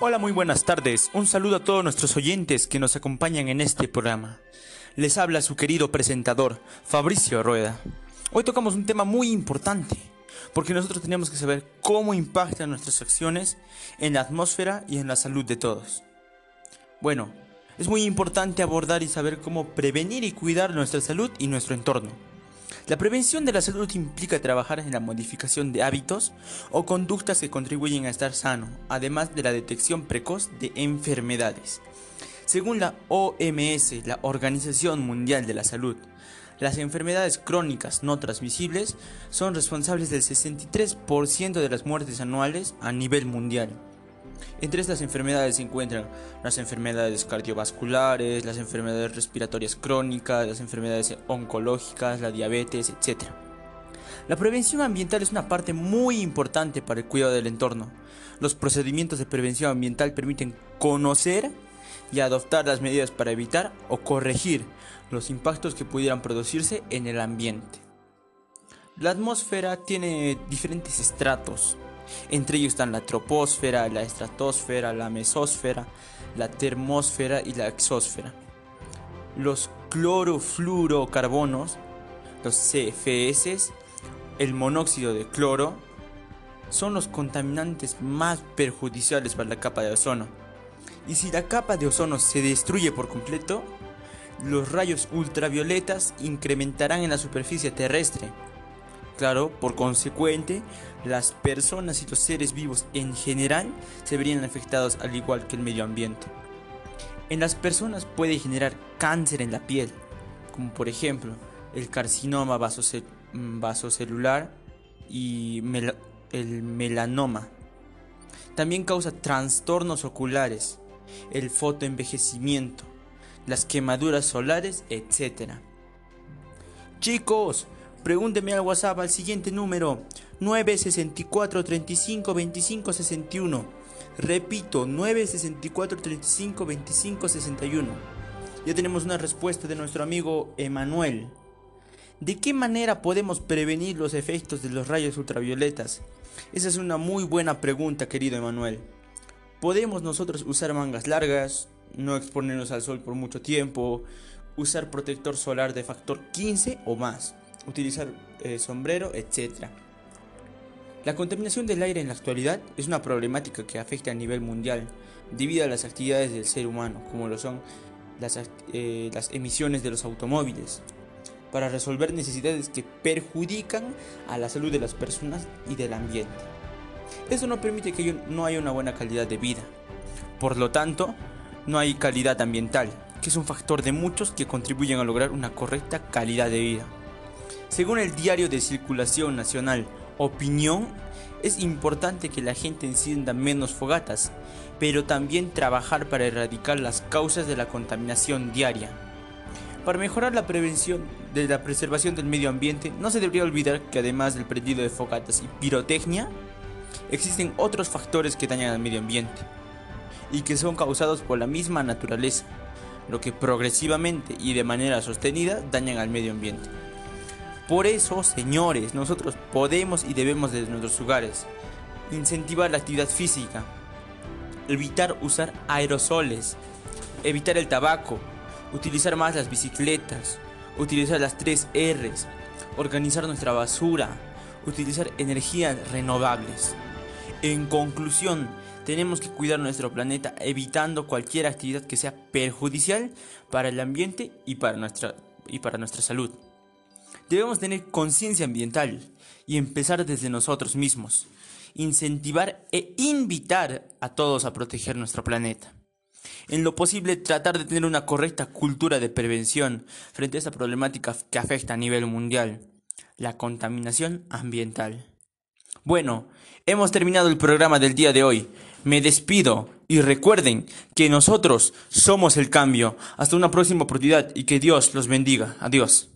Hola, muy buenas tardes. Un saludo a todos nuestros oyentes que nos acompañan en este programa. Les habla su querido presentador, Fabricio Rueda. Hoy tocamos un tema muy importante, porque nosotros tenemos que saber cómo impactan nuestras acciones en la atmósfera y en la salud de todos. Bueno, es muy importante abordar y saber cómo prevenir y cuidar nuestra salud y nuestro entorno. La prevención de la salud implica trabajar en la modificación de hábitos o conductas que contribuyen a estar sano, además de la detección precoz de enfermedades. Según la OMS, la Organización Mundial de la Salud, las enfermedades crónicas no transmisibles son responsables del 63% de las muertes anuales a nivel mundial. Entre estas enfermedades se encuentran las enfermedades cardiovasculares, las enfermedades respiratorias crónicas, las enfermedades oncológicas, la diabetes, etc. La prevención ambiental es una parte muy importante para el cuidado del entorno. Los procedimientos de prevención ambiental permiten conocer y adoptar las medidas para evitar o corregir los impactos que pudieran producirse en el ambiente. La atmósfera tiene diferentes estratos, entre ellos están la troposfera, la estratosfera, la mesósfera, la termósfera y la exósfera. Los clorofluorocarbonos, los CFS, el monóxido de cloro, son los contaminantes más perjudiciales para la capa de ozono. Y si la capa de ozono se destruye por completo, los rayos ultravioletas incrementarán en la superficie terrestre, Claro, por consecuente, las personas y los seres vivos en general se verían afectados al igual que el medio ambiente. En las personas puede generar cáncer en la piel, como por ejemplo el carcinoma mm, vasocelular y el melanoma. También causa trastornos oculares, el fotoenvejecimiento, las quemaduras solares, etc. Chicos, Pregúnteme al WhatsApp al siguiente número 964 35 25 61. Repito, 964 35 25 61. Ya tenemos una respuesta de nuestro amigo Emanuel. ¿De qué manera podemos prevenir los efectos de los rayos ultravioletas? Esa es una muy buena pregunta, querido Emanuel. ¿Podemos nosotros usar mangas largas, no exponernos al sol por mucho tiempo, usar protector solar de factor 15 o más? Utilizar eh, sombrero, etc. La contaminación del aire en la actualidad es una problemática que afecta a nivel mundial debido a las actividades del ser humano, como lo son las, eh, las emisiones de los automóviles, para resolver necesidades que perjudican a la salud de las personas y del ambiente. Eso no permite que no haya una buena calidad de vida. Por lo tanto, no hay calidad ambiental, que es un factor de muchos que contribuyen a lograr una correcta calidad de vida. Según el diario de circulación nacional Opinión, es importante que la gente encienda menos fogatas, pero también trabajar para erradicar las causas de la contaminación diaria. Para mejorar la prevención de la preservación del medio ambiente, no se debería olvidar que además del prendido de fogatas y pirotecnia, existen otros factores que dañan al medio ambiente y que son causados por la misma naturaleza, lo que progresivamente y de manera sostenida dañan al medio ambiente. Por eso, señores, nosotros podemos y debemos desde nuestros hogares incentivar la actividad física, evitar usar aerosoles, evitar el tabaco, utilizar más las bicicletas, utilizar las 3 R's, organizar nuestra basura, utilizar energías renovables. En conclusión, tenemos que cuidar nuestro planeta evitando cualquier actividad que sea perjudicial para el ambiente y para nuestra, y para nuestra salud. Debemos tener conciencia ambiental y empezar desde nosotros mismos, incentivar e invitar a todos a proteger nuestro planeta. En lo posible, tratar de tener una correcta cultura de prevención frente a esta problemática que afecta a nivel mundial, la contaminación ambiental. Bueno, hemos terminado el programa del día de hoy. Me despido y recuerden que nosotros somos el cambio. Hasta una próxima oportunidad y que Dios los bendiga. Adiós.